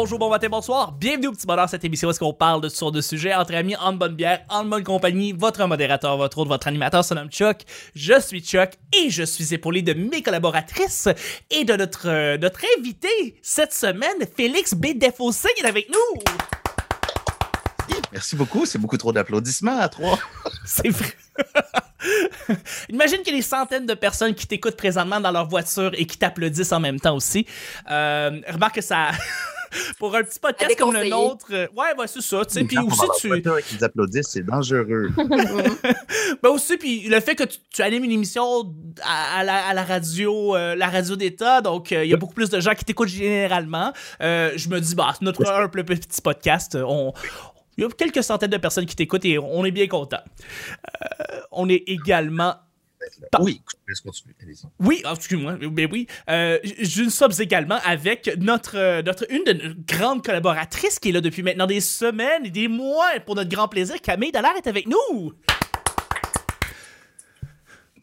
Bonjour, bon matin, bonsoir. Bienvenue au petit bonheur, cette émission où est-ce qu'on parle de sur de sujets entre amis, en bonne bière, en bonne compagnie. Votre modérateur, votre autre, votre animateur se nomme Chuck. Je suis Chuck et je suis épaulé de mes collaboratrices et de notre, euh, notre invité cette semaine, Félix B. Defossé, qui est avec nous. Merci beaucoup. C'est beaucoup trop d'applaudissements à trois. C'est vrai. Imagine qu'il y a des centaines de personnes qui t'écoutent présentement dans leur voiture et qui t'applaudissent en même temps aussi. Euh, remarque que ça. Pour un petit podcast comme le nôtre, euh, ouais, bah c'est ça, tu sais. Puis aussi, tu. Qu'ils applaudissent, c'est dangereux. ben aussi, puis le fait que tu, animes une émission à, la, radio, euh, la radio d'État, donc il y a beaucoup plus de gens qui t'écoutent généralement. je me dis, bah, notre humble petit podcast, on, il y a quelques centaines de personnes qui t'écoutent et on est bien content. Euh, on est également oui, ah, excuse-moi, mais oui. Euh, je sommes également avec notre, notre, une de nos grandes collaboratrices qui est là depuis maintenant des semaines et des mois pour notre grand plaisir. Camille Dallaire est avec nous.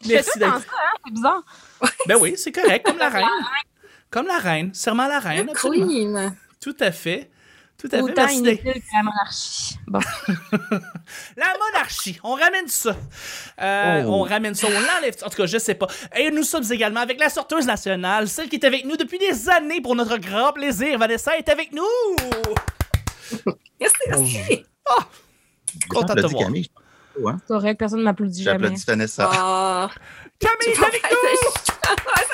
Merci d'être. Hein, c'est bizarre. Ben oui, c'est correct, comme la reine. Comme la reine, serment la reine. Queen. Tout à fait. Tout à Autant fait. Merci la monarchie. Bon. la monarchie, on ramène ça. Euh, oh. On ramène ça, on l'enlève. En tout cas, je sais pas. Et nous sommes également avec la sorteuse nationale, celle qui est avec nous depuis des années pour notre grand plaisir. Vanessa est avec nous. Merci, merci. Ah, content de te voir. Hein? C'est correct, personne ne m'applaudit jamais. J'applaudis Vanessa. Oh. Camille, est avec nous!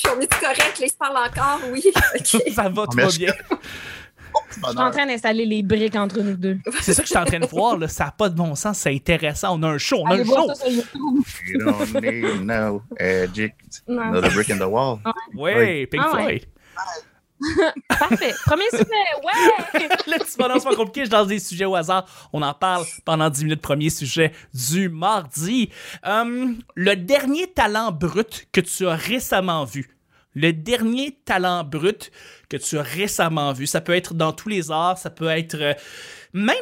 on est correct? Les se parle encore? Oui. ça va trop bien. Je suis en train d'installer les briques entre nous deux. C'est ça que je suis en train de voir. Là. Ça n'a pas de bon sens. C'est intéressant. On a un show. On a un show. you don't need no magic. Another brick in the wall. Oui, Pink ah, Floyd. Parfait. Premier sujet, ouais! petit bonheur, c'est pas compliqué, je lance des sujets au hasard. On en parle pendant 10 minutes. Premier sujet du mardi. Hum, le dernier talent brut que tu as récemment vu le dernier talent brut que tu as récemment vu. Ça peut être dans tous les arts, ça peut être euh, même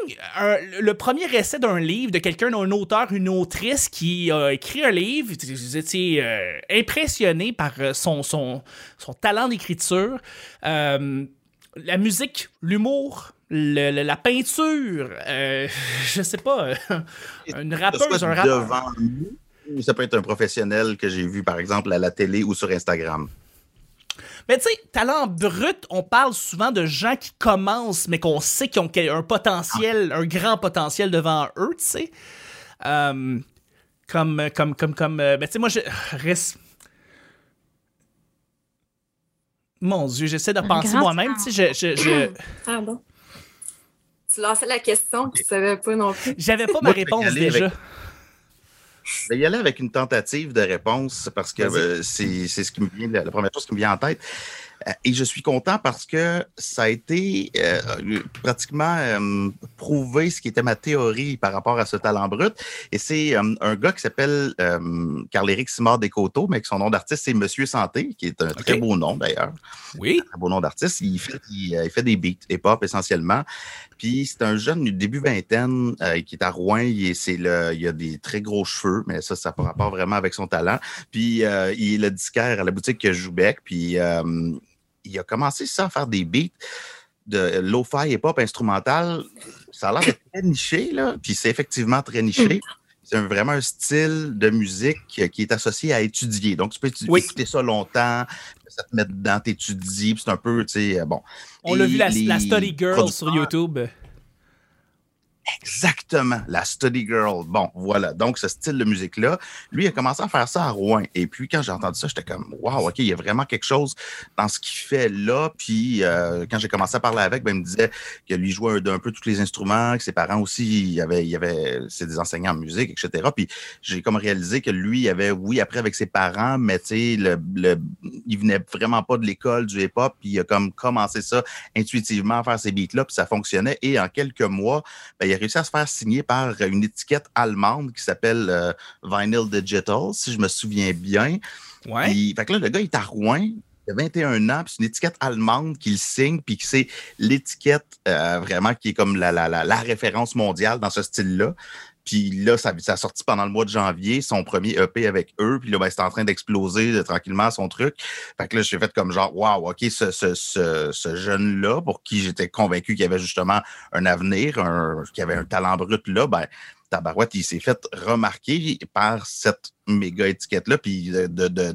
le premier essai d'un livre de quelqu'un, d'un auteur, une autrice qui a écrit un livre. Vous étiez euh, impressionné par euh, son, son, son talent d'écriture. la musique, l'humour, la peinture, je sais pas, une rappeuse, un rappeur. Devant nous, ça peut être un professionnel que j'ai vu, par exemple, à la télé ou sur Instagram. Mais tu sais, talent brut, on parle souvent de gens qui commencent, mais qu'on sait qu'ils ont un potentiel, un grand potentiel devant eux, tu sais. Euh, comme, comme, comme, comme. Euh, ben, tu sais, moi, je reste. Mon Dieu, j'essaie de penser moi-même, tu sais, je. je, je... Pardon. Tu lançais la question, tu savais pas non plus. J'avais pas ma réponse déjà. Je vais y aller avec une tentative de réponse parce que euh, c'est ce qui me vient, la, première chose qui me vient en tête. Euh, et je suis content parce que ça a été euh, pratiquement prouvé ce qui était ma théorie par rapport à ce talent brut. Et c'est un gars qui s'appelle Carl-Éric Simard Descoteaux, mais que son nom d'artiste, c'est Monsieur Santé, qui est un très beau nom d'ailleurs. Oui. Un très beau nom d'artiste. Il fait, il, fait des beats hip-hop essentiellement. Puis c'est un jeune du début vingtaine euh, qui est à Rouen. Il, est, le, il a des très gros cheveux, mais ça, ça n'a pas rapport vraiment avec son talent. Puis euh, il est le disquaire à la boutique Joubec. Puis euh, il a commencé ça à faire des beats de lo-fi et pop instrumental. Ça a l'air d'être très niché, là. Puis c'est effectivement très niché. C'est vraiment un style de musique qui est associé à étudier. Donc, tu peux écouter ça longtemps, ça te met dedans, t'étudies, c'est un peu, tu sais, bon. On l'a vu, la, la, Study Girl sur YouTube. Exactement, la Study Girl. Bon, voilà. Donc, ce style de musique-là, lui, il a commencé à faire ça à Rouen. Et puis, quand j'ai entendu ça, j'étais comme, waouh, OK, il y a vraiment quelque chose dans ce qu'il fait là. Puis, euh, quand j'ai commencé à parler avec, ben, il me disait que lui jouait un, peu tous les instruments, que ses parents aussi, il y avait, il avait, c'est des enseignants en musique, etc. Puis, j'ai comme réalisé que lui, il avait, oui, après avec ses parents, mais tu sais, le, le, il venait vraiment pas de l'école du hip-hop. Puis, il a comme commencé ça intuitivement à faire ces beats-là, puis ça fonctionnait. Et en quelques mois, ben, il a réussi à se faire signer par une étiquette allemande qui s'appelle euh, Vinyl Digital, si je me souviens bien. Ouais. fait que là, le gars est à Rouen, il a 21 ans, puis c'est une étiquette allemande qu'il signe, puis c'est l'étiquette euh, vraiment qui est comme la, la, la, référence mondiale dans ce style-là. Puis là, ça, a sorti pendant le mois de janvier, son premier EP avec eux. Puis là, ben, c'était en train d'exploser tranquillement son truc. Fait que là, j'ai fait comme genre, waouh, OK, ce, jeune-là, pour qui j'étais convaincu qu'il avait justement un avenir, un, qu'il avait un talent brut là, ben, Tabarouette, il s'est fait remarquer par cette méga étiquette-là. Puis de,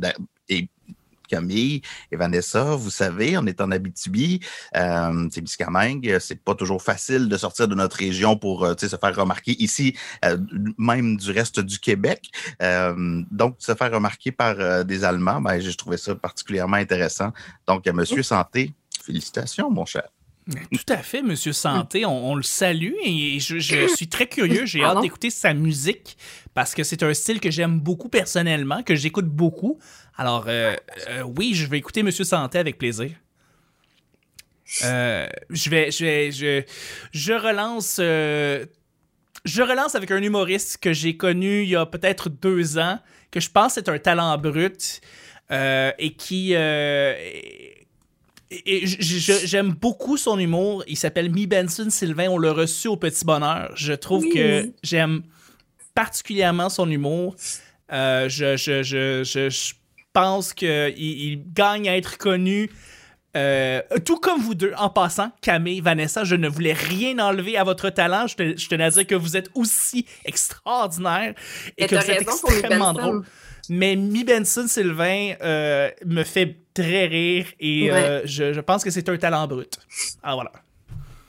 Camille et Vanessa, vous savez, on est en Abitibi, euh, c'est Biscamingue, c'est pas toujours facile de sortir de notre région pour euh, tu sais, se faire remarquer ici, euh, même du reste du Québec. Euh, donc, se faire remarquer par euh, des Allemands, ben, j'ai trouvé ça particulièrement intéressant. Donc, à Monsieur Santé, félicitations, mon cher. Tout à fait, Monsieur Santé. On, on le salue et je, je suis très curieux. J'ai hâte d'écouter sa musique parce que c'est un style que j'aime beaucoup personnellement, que j'écoute beaucoup. Alors, euh, euh, oui, je vais écouter Monsieur Santé avec plaisir. Euh, je vais, je vais, je, je relance, je relance avec un humoriste que j'ai connu il y a peut-être deux ans, que je pense est un talent brut et qui, et- j'aime beaucoup son humour. Il s'appelle Mi Benson Sylvain. On l'a reçu au Petit Bonheur. Je trouve Oui. que j'aime particulièrement son humour. Euh, je, je, je, je, pense qu'il il gagne à être connu. Euh, tout comme vous deux, en passant, Camille, Vanessa, je ne voulais rien enlever à votre talent. Je, te- je tenais à dire que vous êtes aussi extraordinaire et Mais que vous êtes extrêmement drôle. Mais Mi Benson Sylvain euh, me fait très rire et Ouais. euh, je, je pense que c'est un talent brut. Alors voilà.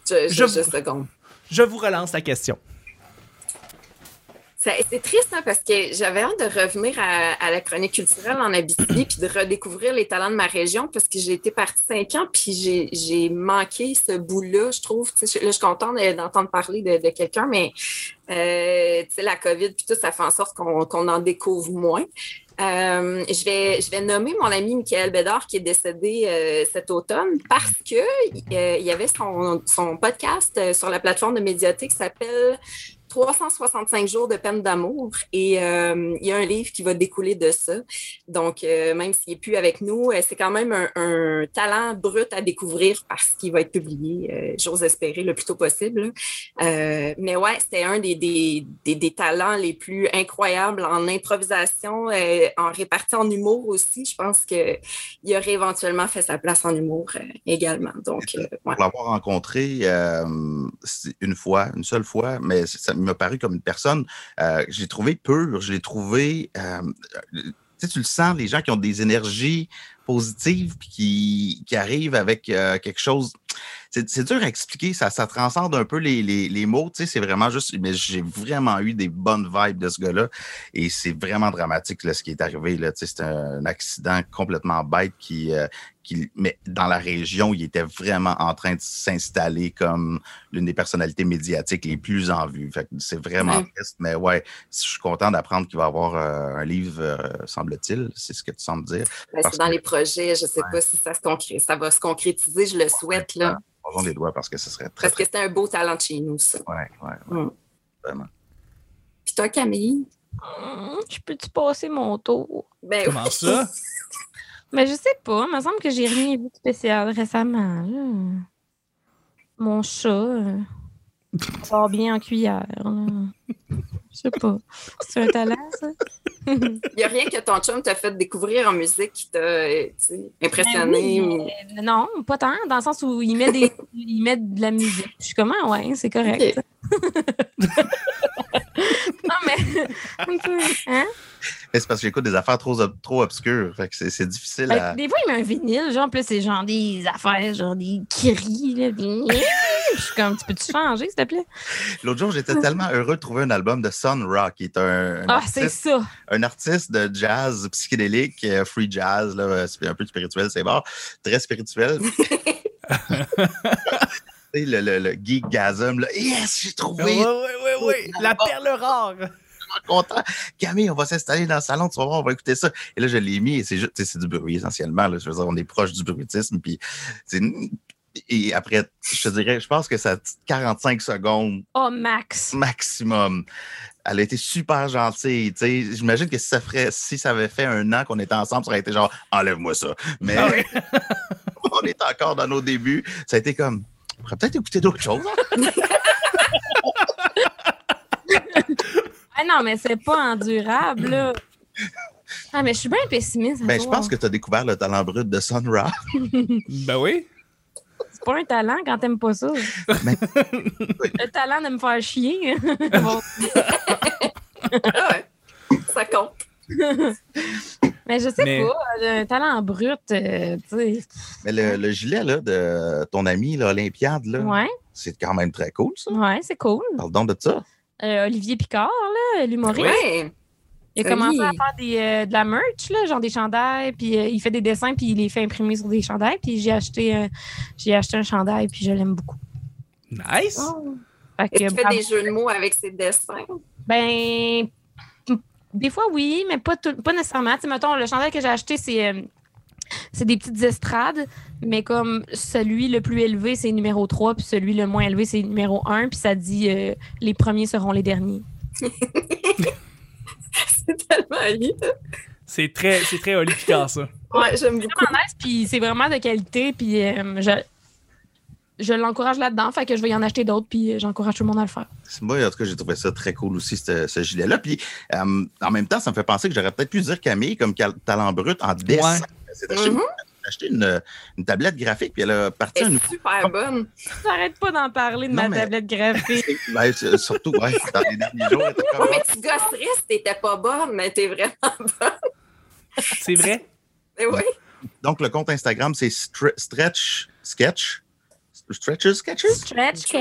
Je, je, Je- je seconde. Je vous relance la question. C'est triste hein, parce que j'avais hâte de revenir à, à la chronique culturelle en Abitibi puis de redécouvrir les talents de ma région parce que j'ai été partie cinq ans puis j'ai- manqué ce bout-là, je trouve. Là, je suis contente de- d'entendre parler de, de quelqu'un, mais euh, la COVID puis tout, ça fait en sorte qu'on qu'on en découvre moins. Euh, je, vais, je vais nommer mon ami Michael Bédard qui est décédé euh, cet automne parce que euh, il y avait son, podcast sur la plateforme de médiathèque qui s'appelle 365 jours de peine d'amour et euh, il y a un livre qui va découler de ça. Donc, euh, même s'il n'est plus avec nous, euh, c'est quand même un, un talent brut à découvrir parce qu'il va être publié, euh, j'ose espérer, le plus tôt possible. Mais ouais, c'était un des, des, des, des talents les plus incroyables en improvisation, en répartie en humour aussi. Je pense qu'il aurait éventuellement fait sa place en humour également. Donc, ouais. Pour l'avoir rencontré une fois, une seule fois, mais ça m'a paru comme une personne, euh, je l'ai trouvé pur, je l'ai trouvé, euh, tu le sens, les gens qui ont des énergies positives qui, qui arrivent avec euh, quelque chose. C'est dur à expliquer, ça, ça transcende un peu les, les, les mots, tu sais, c'est vraiment juste, mais j'ai vraiment eu des bonnes vibes de ce gars-là et c'est vraiment dramatique là, ce qui est arrivé, là, tu sais, c'est un accident complètement bête qui, euh, qui, mais dans la région, il était vraiment en train de s'installer comme l'une des personnalités médiatiques les plus en vue. Fait que c'est vraiment Ouais. triste, mais ouais, je suis content d'apprendre qu'il va y avoir euh, un livre, euh, semble-t-il, c'est ce que tu sembles dire. Ben, c'est dans que- les projets. Je ne sais Ouais. pas si ça, se concré- ça va se concrétiser. Je le souhaite. Là, Posons les doigts parce que ce serait très, parce que c'était un beau talent de chez nous, ça. très... Ouais, ouais, Mm. vraiment. Puis toi, Camille? Je peux-tu passer mon tour? Ben, Comment ça? Mais je sais pas. Il me semble que j'ai rien vu de spécial récemment. là. Mon chat euh, sort bien en cuillère. là. Je sais pas. C'est un talent, ça? Il n'y a rien que ton chum t'a fait découvrir en musique qui t'a euh, impressionné. Ben oui, ou- mais non, pas tant, dans le sens où il met, des, il met de la musique. Je suis comme, ah ouais, c'est correct. mais. hein? Mais C'est parce que j'écoute des affaires trop, ob- trop obscures. Fait que c'est c'est difficile à. des fois, il met un vinyle, genre, là, c'est genre des affaires, genre des cris, là. puis- Je suis comme, tu peux-tu changer, s'il te plaît? L'autre jour, j'étais tellement heureux de trouver un album de Sun Rock, qui est un, un Ah, c'est artiste, ça. un artiste de jazz psychédélique, euh, free jazz, là, euh, c'est un peu spirituel, c'est bon, très spirituel. Tu sais, le, le, le geekgasm, là, yes, j'ai Oui, trouvé, oui, oui, oui. La perle rare. content. Camille, on va s'installer dans le salon, tu vas voir, on va écouter ça. Et là, je l'ai mis et c'est juste, tu sais, c'est du bruit essentiellement. Là, je veux dire, on est proche du bruitisme. Puis, et après, je te dirais, je pense que ça a 45 secondes Oh, Max. maximum. Elle a été super gentille. tu sais. J'imagine que si ça, ferait, si ça avait fait un an qu'on était ensemble, ça aurait été genre enlève-moi ça. Mais Ah oui. on est encore dans nos débuts. Ça a été comme on pourrait peut-être écouter d'autres choses. hein? Ah non, mais c'est pas endurable, là. Ah, mais je suis bien pessimiste. Ben, je pense que tu as découvert le talent brut de Sun Ra. Ben oui. C'est pas un talent quand t'aimes pas ça. Mais- Le talent de me faire chier. Ah ouais. Ça compte. Mais je sais Mais- pas, un talent brut, euh, tu sais. Mais le, le gilet là, de ton ami, là, Olympiade, là, Ouais, c'est quand même très cool, ça. ouais, c'est cool. Parle donc de ça. Euh, Olivier Picard, là, l'humoriste, Ouais. il a Oui. commencé à faire des, euh, de la merch, là, genre des chandails, puis euh, il fait des dessins, puis il les fait imprimer sur des chandails, puis j'ai acheté, un- j'ai acheté un chandail, puis je l'aime beaucoup. Nice. Fait que, Est-ce qu'il fait des jeux de mots avec ses dessins? Ben, des fois, oui, mais pas, tout- pas nécessairement. Tu sais, mettons, le chandail que j'ai acheté, c'est. euh, c'est des petites estrades, mais comme celui le plus élevé, c'est numéro 3, puis celui le moins élevé, c'est numéro 1, puis ça dit euh, les premiers seront les derniers. C'est tellement lié. C'est très, c'est très Oli Picard, ça. Ouais, j'aime beaucoup. Vraiment nice, puis c'est vraiment de qualité, puis euh, je, l'encourage là-dedans, fait que je vais y en acheter d'autres, puis euh, j'encourage tout le monde à le faire. Moi, en tout cas, j'ai trouvé ça très cool aussi, ce, ce gilet-là. Puis, euh, en même temps, ça me fait penser que j'aurais peut-être pu dire Camille comme talent brut en dessin. Ouais. C'est acheté, Mhm. acheté une, une tablette graphique, puis elle a parti Elle un est super bonne. J'arrête pas d'en parler de Non, ma mais- tablette graphique. Surtout, ouais, dans les derniers jours. comme- Ouais, mais tu gosserais si t'étais pas bonne, mais t'es vraiment bonne. C'est vrai? Oui. Donc, le compte Instagram, c'est Stre- Stretch Sketch. Stretches Sketches? Stretch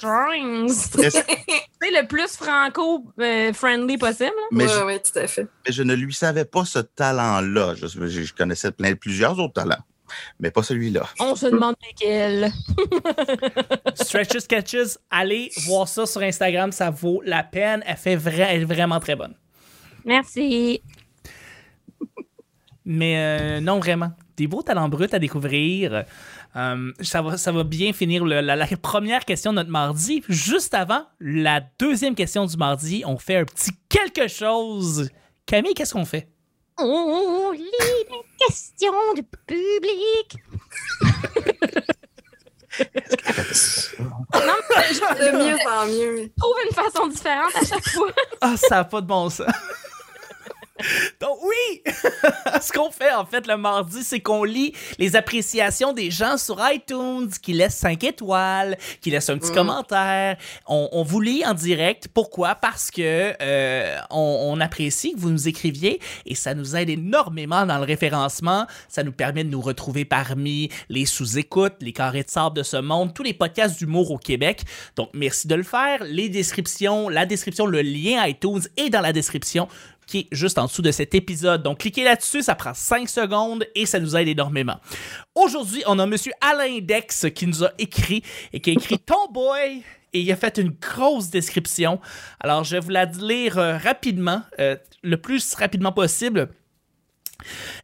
drawings. Stress- C'est le plus franco-friendly possible. là. Mais, Oui, je, oui, tout à fait. mais je ne lui savais pas ce talent-là. Je, connaissais plein, plusieurs autres talents, mais pas celui-là. On se demande lesquels. Stretches Sketches, allez voir ça sur Instagram, ça vaut la peine. Elle, fait vrai, elle est vraiment très bonne. Merci. Mais euh, non, vraiment. Des beaux talents bruts à découvrir. Euh, ça, va, ça va bien finir le- la, la première question de notre mardi. Juste avant, la deuxième question du mardi, on fait un petit quelque chose. Camille, qu'est-ce qu'on fait? On lit les questions du public. non, mais je, De mieux en mieux. trouve une façon différente à chaque fois. Ah, ça n'a pas de bon sens. Donc oui, ce qu'on fait en fait le mardi, c'est qu'on lit les appréciations des gens sur iTunes, qui laissent 5 étoiles, qui laissent un petit Mm. commentaire. On, on vous lit en direct. Pourquoi? Parce que euh, on, on apprécie que vous nous écriviez et ça nous aide énormément dans le référencement. Ça nous permet de nous retrouver parmi les sous-écoutes, les carrés de sable de ce monde, tous les podcasts d'humour au Québec. Donc merci de le faire. Les descriptions, la description, le lien iTunes est dans la description qui est juste en dessous de cet épisode. Donc, cliquez là-dessus, ça prend 5 secondes et ça nous aide énormément. Aujourd'hui, on a Monsieur Alain Dex qui nous a écrit et qui a écrit Tomboy et il a fait une grosse description. Alors, je vais vous la lire euh, rapidement, euh, le plus rapidement possible.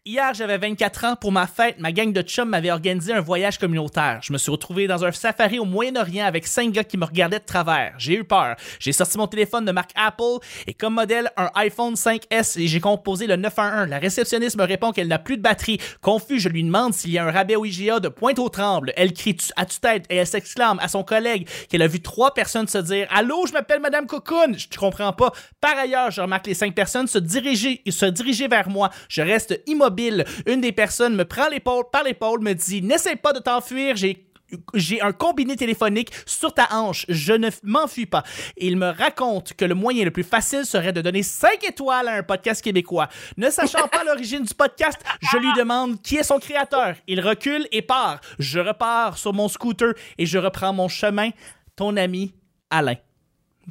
Hier, j'avais 24 ans. Pour ma fête, ma gang de chums m'avait organisé un voyage communautaire. Je me suis retrouvé dans un safari au Moyen-Orient avec cinq gars qui me regardaient de travers. J'ai eu peur. J'ai sorti mon téléphone de marque Apple et comme modèle un iPhone 5S et j'ai composé le 911. La réceptionniste me répond qu'elle n'a plus de batterie. Confus, je lui demande s'il y a un rabais au IGA de Pointe-aux-Trembles. Elle crie à tue-tête et elle s'exclame à son collègue qu'elle a vu trois personnes se dire Allô, je m'appelle Madame Cocoon. Je ne comprends pas. Par ailleurs, je remarque les cinq personnes se diriger, se diriger vers moi. Je reste immobile. Une des personnes me prend l'épaule par l'épaule, me dit N'essaie pas de t'enfuir, j'ai j'ai un combiné téléphonique sur ta hanche. Je ne m'enfuis pas. Il me raconte que le moyen le plus facile serait de donner 5 étoiles à un podcast québécois. Ne sachant pas l'origine du podcast, je lui demande qui est son créateur. Il recule et part. Je repars sur mon scooter et je reprends mon chemin. Ton ami Alain.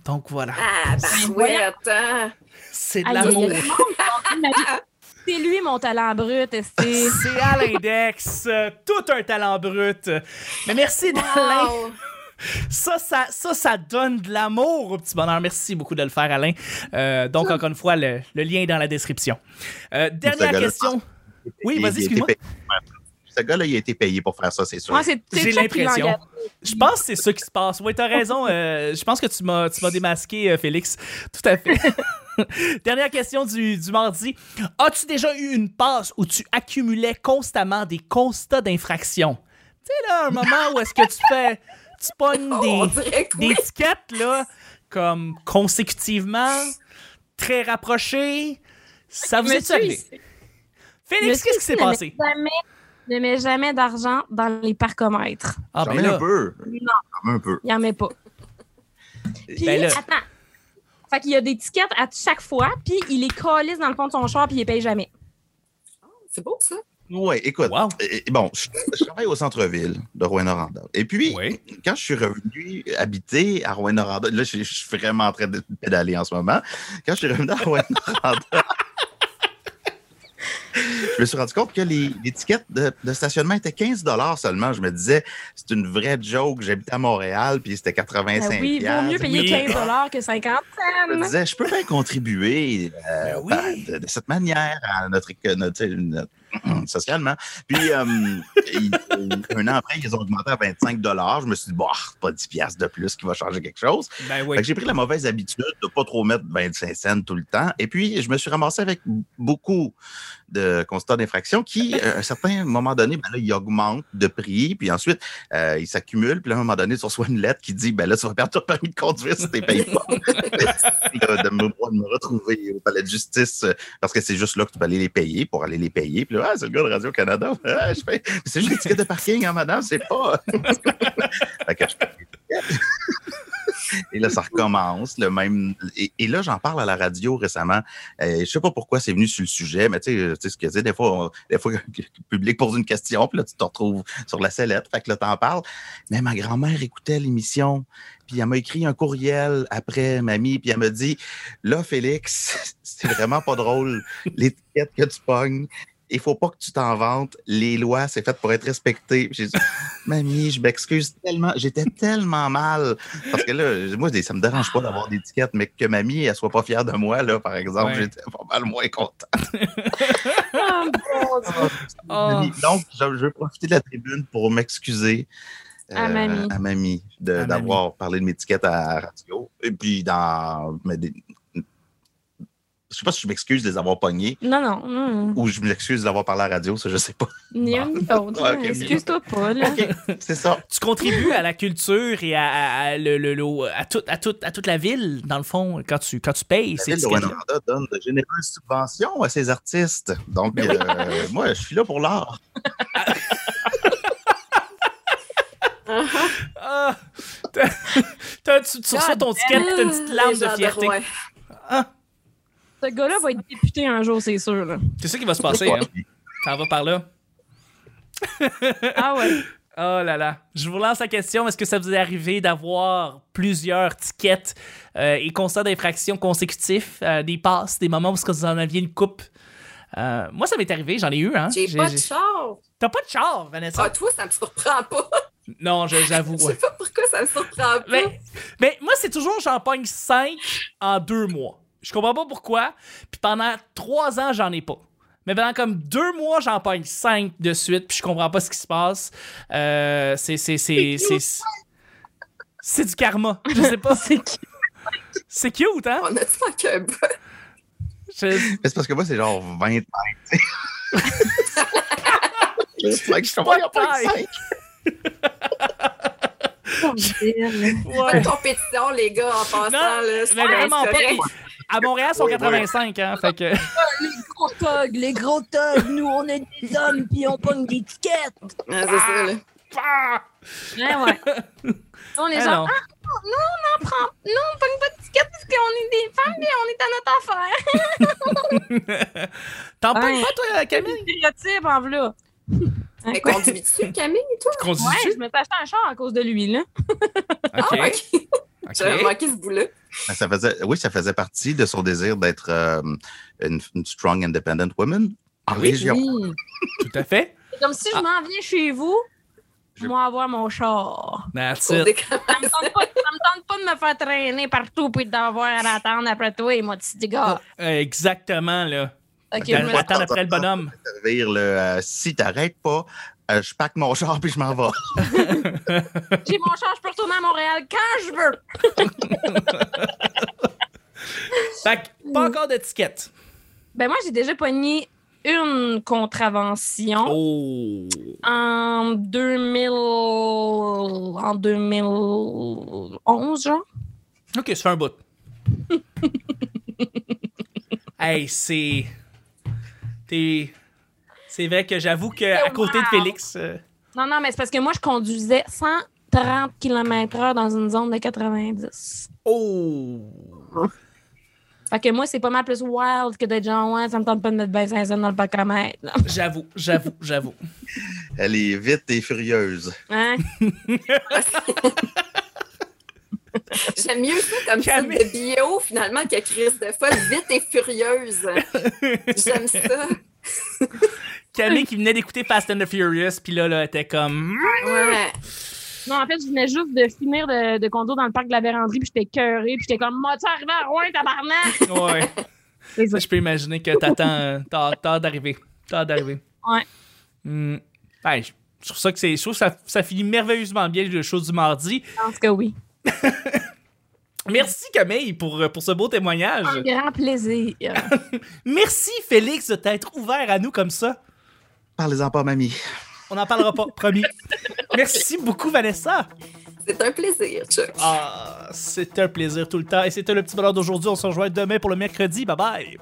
Donc voilà. Ah, bah ouais, attends. C'est de l'amour. C'est lui mon talent brut, c'est? C'est Alain Dex. Tout un talent brut. Mais merci d'Alain. Wow. Ça, ça, ça, ça donne de l'amour au petit bonheur. Merci beaucoup de le faire, Alain. Euh, donc, encore une fois, le, le lien est dans la description. Euh, dernière question. Oui, Il- vas-y, excuse-moi. Ce gars-là, il a été payé pour faire ça, c'est sûr. C'est J'ai l'impression. Je pense que c'est ça qui se passe. Oui, t'as raison. euh, je pense que tu m'as, tu m'as démasqué, euh, Félix. Tout à fait. Dernière question du, du mardi. As-tu déjà eu une passe où tu accumulais constamment des constats d'infraction? Tu sais, là, un moment où est-ce que tu fais. Tu pognes Oh, des, oui. tickets, là. comme consécutivement, très rapprochés. Ça vous est arrivé? Félix, Monsieur qu'est-ce qui s'est passé? Jamais, ne met jamais d'argent dans les parcomètres. Ah, J'en ben mets là. un peu. Non. J'en mets un peu. Il en met pas. Puis, Ben là. attends. Fait qu'il y a des tickets à chaque fois, puis il les calisse dans le fond de son char, puis il les paye jamais. C'est beau, ça. Oui, écoute. Wow. euh, Bon, je, je travaille au centre-ville de Rouen-Noranda. Et puis, Oui. quand je suis revenu habiter à Rouen-Noranda, là, je, je suis vraiment en train de pédaler en ce moment. Quand je suis revenu à Rouen-Noranda, je me suis rendu compte que tickets de, de stationnement étaient 15 seulement. Je me disais, c'est une vraie joke. J'habitais à Montréal, puis c'était 85 Ben oui, vaut mieux payer Oui. 15 que 50 Je me cents. disais, je peux bien contribuer euh, Ben oui. ben, de, de cette manière à notre, notre- tu sais, notre- socialement. Puis, euh, il- un an après, ils ont augmenté à 25 Je me suis dit, bon, ah, pas 10 piastres de plus qui va changer quelque chose. Ben oui. que J'ai pris la mauvaise habitude de pas trop mettre 25 cents tout le temps. Et puis, je me suis ramassé avec beaucoup de constats d'infraction qui, euh, à un certain moment donné, ben là, ils augmentent de prix. Puis ensuite, euh, ils s'accumulent. Puis à un moment donné, tu reçois une lettre qui dit, ben là, tu vas perdre ton permis de conduire si tu ne payes pas. De, me, de me retrouver au palais de justice euh, parce que c'est juste là que tu peux aller les payer pour aller les payer. Puis là, ah, c'est le gars de Radio-Canada. Ah. C'est juste des tickets de parking, hein, madame, c'est pas. Et là, ça recommence. Le même... et, là, j'en parle à la radio récemment. Euh, je sais pas pourquoi c'est venu sur le sujet, mais tu sais, ce que c'est. Des fois, des fois, le public pose une question, puis là, tu te retrouves sur la sellette. Fait que là, t'en parles. Mais ma grand-mère écoutait l'émission, puis elle m'a écrit un courriel après, mamie, puis elle me dit Là, Félix, c'est vraiment pas drôle, l'étiquette que tu pognes. Il faut pas que tu t'en vantes. Les lois, c'est fait pour être respecté. J'ai dit, mamie, je m'excuse tellement. J'étais tellement mal. Parce que là, moi, ça me dérange pas d'avoir des étiquettes, mais que mamie, elle soit pas fière de moi, là, par exemple, Ouais. j'étais pas mal moins content. Oh. Mamie. Donc, je, je veux profiter de la tribune pour m'excuser euh, À mamie. à mamie de- À d'avoir parlé de mes étiquettes à radio. Et puis, dans. mais des- je sais pas si je m'excuse de les avoir pognés Non, non, non. ou je m'excuse de l'avoir parlé à la radio, ça, je sais pas. Ni un ni l'autre. Ouais, là. ok, Excuse-toi pas, là. C'est ça. Tu contribues à la culture et à, à- à le- le- le- à, tout- à, tout- à toute la ville, dans le fond, quand tu, quand tu payes La ville de. Rwanda donne de généreuses subventions à ses artistes. Donc, euh, moi, je suis là pour l'art. Ah! T'as- t'as- tu, tu reçois ton ticket, t'as une petite larme de fierté. Rouen. Ce gars-là va être député un jour, c'est sûr. Là. C'est ça qui va se passer, hein? Ça va par là. Ah ouais. Oh là là. Je vous lance la question. Est-ce que ça vous est arrivé d'avoir plusieurs tickets euh, et constats d'infraction consécutifs, euh, des passes, des moments où est-ce que vous en aviez une coupe? Euh, moi, ça m'est arrivé, j'en ai eu, hein? J'ai pas de char. T'as pas de char, Vanessa? Ah, toi, ça me surprend pas. Non, je- j'avoue. Je sais pas pourquoi ça me surprend pas. Mais, mais moi, c'est toujours j'en pogne 5 en deux mois. Je comprends pas pourquoi. Puis pendant trois ans, j'en ai pas. Mais pendant comme deux mois, j'en pogne 5 de suite, puis je comprends pas ce qui se passe. Euh, c'est. C'est. C'est. C'est c'est du karma. Je sais pas. C'est qui? C'est cute, hein? On a-tu manqué un? Je- c'est parce que moi, c'est genre 20 ans. tu sais. C'est vrai que je suis pas a cinq. Ouais. compétition, les gars, en passant. Non, là, c'est mais vraiment pas. À Montréal, ils sont Ouais, ouais. 85, hein? Fait que. Les gros thugs, les gros thugs, nous on est des hommes puis on pogne des tickets. Ah, c'est ça, là. Ah! Ouais, ouais. On est Ah, genre, non. ah, non, on en prend, non, on pogne pas de tickets parce qu'on est des femmes et on est à notre affaire. T'en pognes pas, toi, Camille? Stéréotype en v'là. Hein, Mais conduis-tu, Camille, toi? Conduis-tu? Ouais, je me suis acheté un char à cause de lui, là. Ok. Ah, ok. Ok. J'avais manqué ce bout-là. Ben, Ça faisait, oui, ça faisait partie de son désir d'être euh, une, une strong, independent woman en Oui? région. Oui. Tout à fait. C'est comme si je m'en viens chez vous, Je- moi avoir mon char. That's it. Ça me tente pas, ça me tente pas de me faire traîner partout puis d'avoir à attendre après toi et moi, petit gars. Euh, Exactement, là. Ok, je me Attends après le bonhomme. Servir le euh, si t'arrêtes pas, euh, je pack mon char puis je m'en vais. J'ai mon char, je peux retourner à Montréal quand je veux. Fait que, pas encore d'étiquette. Ben moi, j'ai déjà pogné une contravention Oh. en 2000... en 2011, genre. Ok, ça fait un bout. hey, c'est. T'es. C'est vrai que j'avoue qu'à côté de Félix. euh, Non, non, mais c'est parce que moi, je conduisais 130 km/h dans une zone de 90. Oh! Fait que moi, c'est pas mal plus wild que d'être genre, ouais, ça me tente pas de mettre ben 500 dans le parcomètre. J'avoue, j'avoue, j'avoue. Elle est vite et furieuse. Hein? J'aime mieux ça comme ça Camille. de bio, finalement, que Chris de folle, vite et furieuse. J'aime ça. Camille qui venait d'écouter Fast and the Furious, puis là, là, elle était comme. Ouais. Non, en fait, je venais juste de finir de, de conduire dans le parc de la Vérandrie, puis j'étais cœurée, puis j'étais comme, moi, tu arrivé à Rouen, tabarnak! Ouais. Ça. Je peux imaginer que t'attends. euh, T'as t'as hâte d'arriver. T'as d'arriver. Ouais. Hmm. Ouais, je je trouve ça que c'est. Je trouve que ça, ça finit merveilleusement bien le show du mardi. Je pense que oui. Merci Camille pour, euh, pour ce beau témoignage. Un grand plaisir. Merci Félix de t'être ouvert à nous comme ça. Parlez-en pas, mamie. On n'en parlera pas, promis. Merci beaucoup Vanessa. C'est un plaisir, Chuck. Ah, c'était un plaisir tout le temps. Et c'était le petit bonheur d'aujourd'hui. On se rejoint demain pour le mercredi. Bye bye.